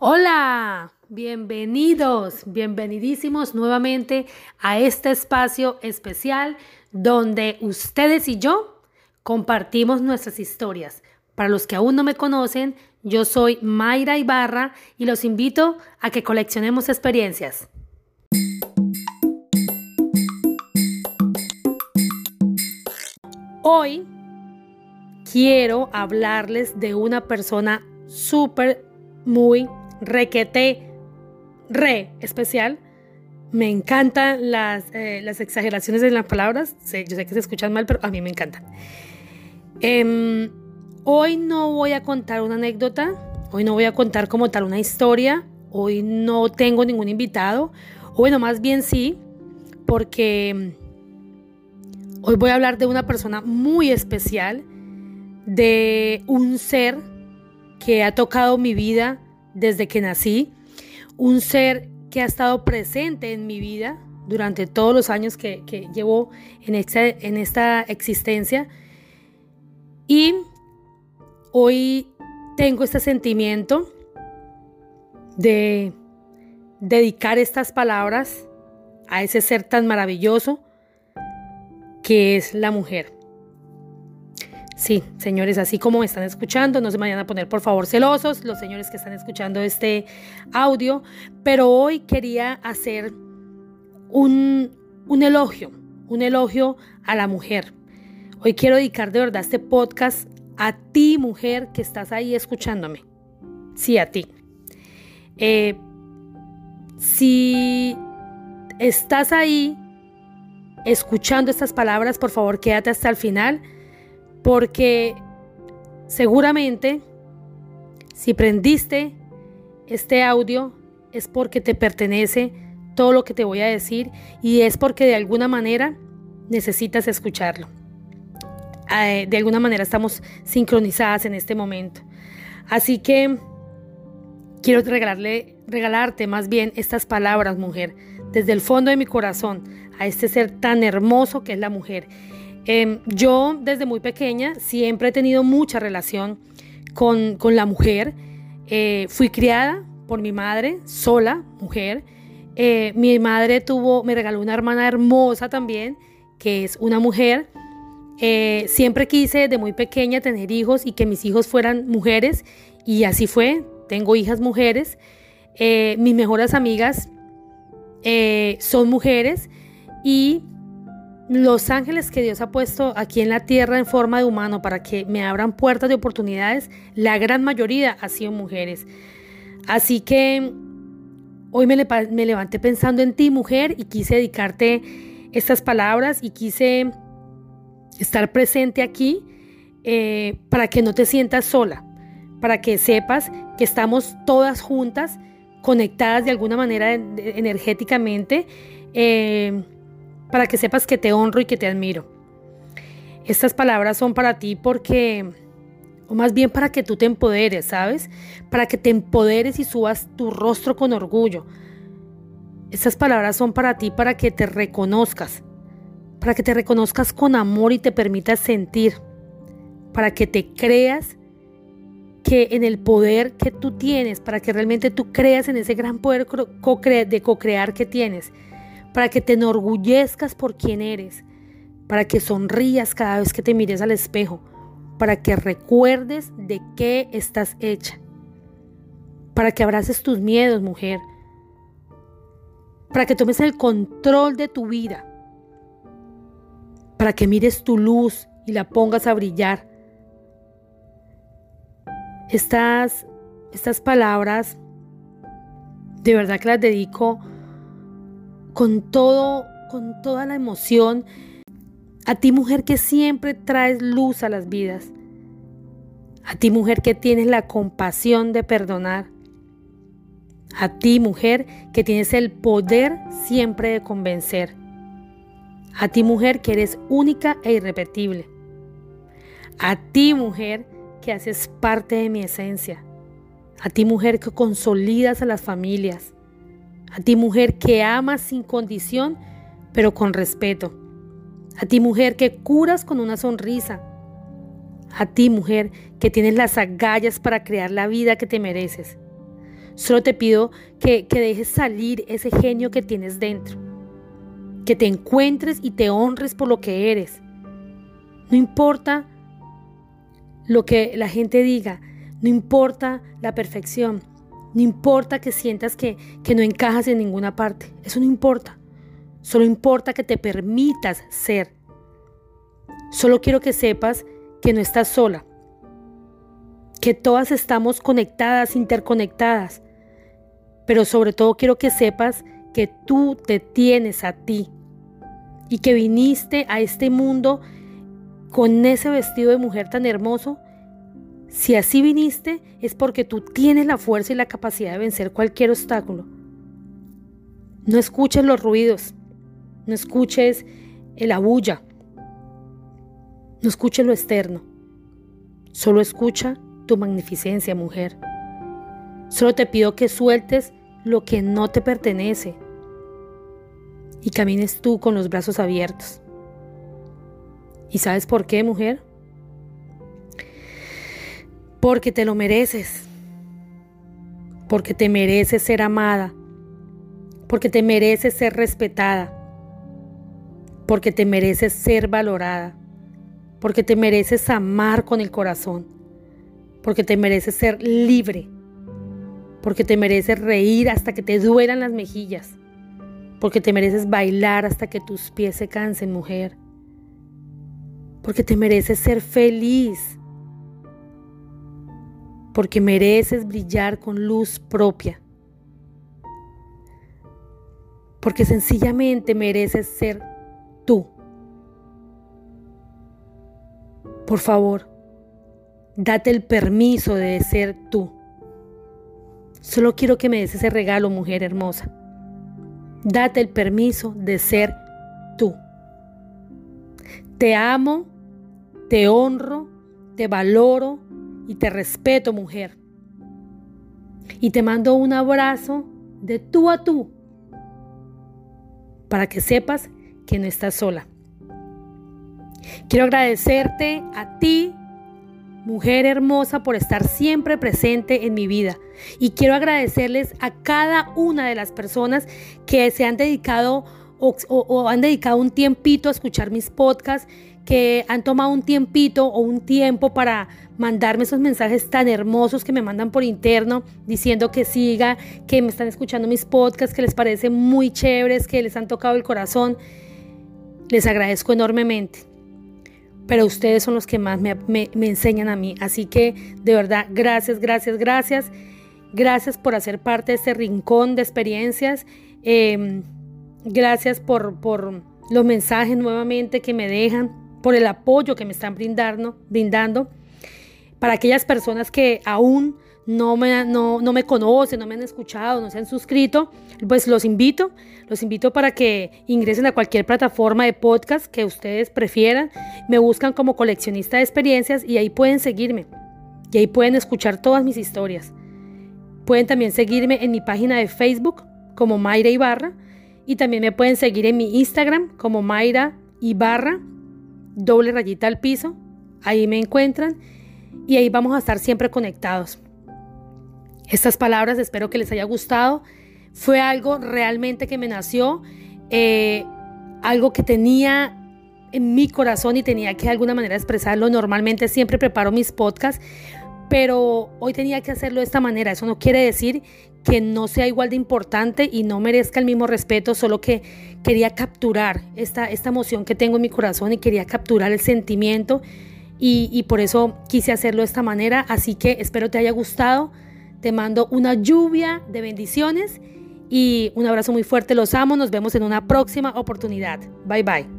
Hola, bienvenidos, bienvenidísimos nuevamente a este espacio especial donde ustedes y yo compartimos nuestras historias. Para los que aún no me conocen, yo soy Mayra Ibarra y los invito a que coleccionemos experiencias. Hoy quiero hablarles de una persona súper, muy requete, re especial. Me encantan las, eh, las exageraciones de las palabras. yo sé que se escuchan mal, pero a mí me encantan. Em, hoy no voy a contar una anécdota. Hoy no voy a contar como tal una historia. Hoy no tengo ningún invitado. Bueno, más bien sí, porque em, hoy voy a hablar de una persona muy especial, de un ser que ha tocado mi vida desde que nací, un ser que ha estado presente en mi vida durante todos los años que, llevo en esta, en esta existencia. Y hoy tengo este sentimiento de dedicar estas palabras a ese ser tan maravilloso que es la mujer. Sí, señores, así como me están escuchando, no se vayan a poner por favor celosos los señores que están escuchando este audio, pero hoy quería hacer un, un elogio, un elogio a la mujer. Hoy quiero dedicar de verdad este podcast a ti, mujer, que estás ahí escuchándome. Sí, a ti. Eh, si estás ahí escuchando estas palabras, por favor, quédate hasta el final porque seguramente si prendiste este audio es porque te pertenece todo lo que te voy a decir y es porque de alguna manera necesitas escucharlo. Eh, de alguna manera estamos sincronizadas en este momento. Así que quiero regalarle, regalarte más bien estas palabras, mujer, desde el fondo de mi corazón, a este ser tan hermoso que es la mujer. Em, yo desde muy pequeña siempre he tenido mucha relación con, la mujer. Eh, fui criada por mi madre, sola, mujer. Eh, mi madre tuvo, me regaló una hermana hermosa también, que es una mujer. Eh, siempre quise desde muy pequeña tener hijos y que mis hijos fueran mujeres y así fue. Tengo hijas mujeres. mis mejores amigas son mujeres y los ángeles que Dios ha puesto aquí en la tierra en forma de humano para que me abran puertas de oportunidades, la gran mayoría ha sido mujeres. Así que hoy me, levanté pensando en ti, mujer, y quise dedicarte estas palabras y quise estar presente aquí eh, para que no te sientas sola, para que sepas que estamos todas juntas, conectadas de alguna manera energéticamente. Eh, para que sepas que te honro y que te admiro. Estas palabras son para ti porque, o más bien para que tú te empoderes, ¿sabes? Para que te empoderes y subas tu rostro con orgullo. Estas palabras son para ti para que te reconozcas, para que te reconozcas con amor y te permitas sentir, para que te creas que en el poder que tú tienes, para que realmente tú creas en ese gran poder de co-crear que tienes para que te enorgullezcas por quien eres, para que sonrías cada vez que te mires al espejo, para que recuerdes de qué estás hecha, para que abraces tus miedos, mujer, para que tomes el control de tu vida, para que mires tu luz y la pongas a brillar. Estas, estas palabras, de verdad que las dedico con todo, con toda la emoción. A ti mujer que siempre traes luz a las vidas. A ti mujer que tienes la compasión de perdonar. A ti mujer que tienes el poder siempre de convencer. A ti mujer que eres única e irrepetible. A ti mujer que haces parte de mi esencia. A ti mujer que consolidas a las familias. A ti mujer que amas sin condición, pero con respeto. A ti mujer que curas con una sonrisa. A ti mujer que tienes las agallas para crear la vida que te mereces. Solo te pido que, que dejes salir ese genio que tienes dentro. Que te encuentres y te honres por lo que eres. No importa lo que la gente diga, no importa la perfección, no importa que sientas que, que no encajas en ninguna parte, eso no importa. Solo importa que te permitas ser. Solo quiero que sepas que no estás sola, que todas estamos conectadas, interconectadas, pero sobre todo quiero que sepas que tú te tienes a ti y que viniste a este mundo con ese vestido de mujer tan hermoso. Si así viniste es porque tú tienes la fuerza y la capacidad de vencer cualquier obstáculo. No escuches los ruidos, no escuches la bulla, no escuches lo externo, solo escucha tu magnificencia, mujer. Solo te pido que sueltes lo que no te pertenece y camines tú con los brazos abiertos. ¿Y sabes por qué, mujer? Porque te lo mereces. Porque te mereces ser amada. Porque te mereces ser respetada. Porque te mereces ser valorada. Porque te mereces amar con el corazón porque te mereces ser libre, porque te mereces reír hasta que te duelan las mejillas, porque te mereces bailar hasta que tus pies se cansen, mujer, porque te mereces ser feliz, porque mereces brillar con luz propia, porque sencillamente mereces ser tú. Por favor, Date el permiso de ser tú. Solo quiero que me des ese regalo, mujer hermosa. Date el permiso de ser tú. Te amo, te honro, te valoro y te respeto, mujer. Y te mando un abrazo de tú a tú para que sepas que no estás sola. Quiero agradecerte a ti mujer hermosa, por estar siempre presente en mi vida. Y quiero agradecerles a cada una de las personas que se han dedicado o, han dedicado un tiempito a escuchar mis podcasts, que han tomado un tiempito o un tiempo para mandarme esos mensajes tan hermosos que me mandan por interno diciendo que siga, que me están escuchando mis podcasts, que les parece muy chéveres, que les han tocado el corazón. Les agradezco enormemente pero ustedes son los que más me, enseñan a mí. Así que de verdad, gracias, gracias, gracias. Gracias por hacer parte de este rincón de experiencias. Em, gracias por, por los mensajes nuevamente que me dejan, por el apoyo que me están brindando. brindando. Para aquellas personas que aún no me, no, no me conocen, no me han escuchado, no se han suscrito, pues los invito, los invito para que ingresen a cualquier plataforma de podcast que ustedes prefieran, me buscan como coleccionista de experiencias y ahí pueden seguirme y ahí pueden escuchar todas mis historias. Pueden también seguirme en mi página de Facebook como Mayra Ibarra y también me pueden seguir en mi Instagram como Mayra Ibarra, doble rayita al piso, ahí me encuentran y ahí vamos a estar siempre conectados. Estas palabras espero que les haya gustado. Fue algo realmente que me nació, eh, algo que tenía en mi corazón y tenía que de alguna manera expresarlo. Normalmente siempre preparo mis podcasts, pero hoy tenía que hacerlo de esta manera. Eso no quiere decir que no sea igual de importante y no merezca el mismo respeto, solo que quería capturar esta, esta emoción que tengo en mi corazón y quería capturar el sentimiento y, por eso quise hacerlo de esta manera. Así que espero te haya gustado. Te mando una lluvia de bendiciones y un abrazo muy fuerte. Los amo. Nos vemos en una próxima oportunidad. Bye bye.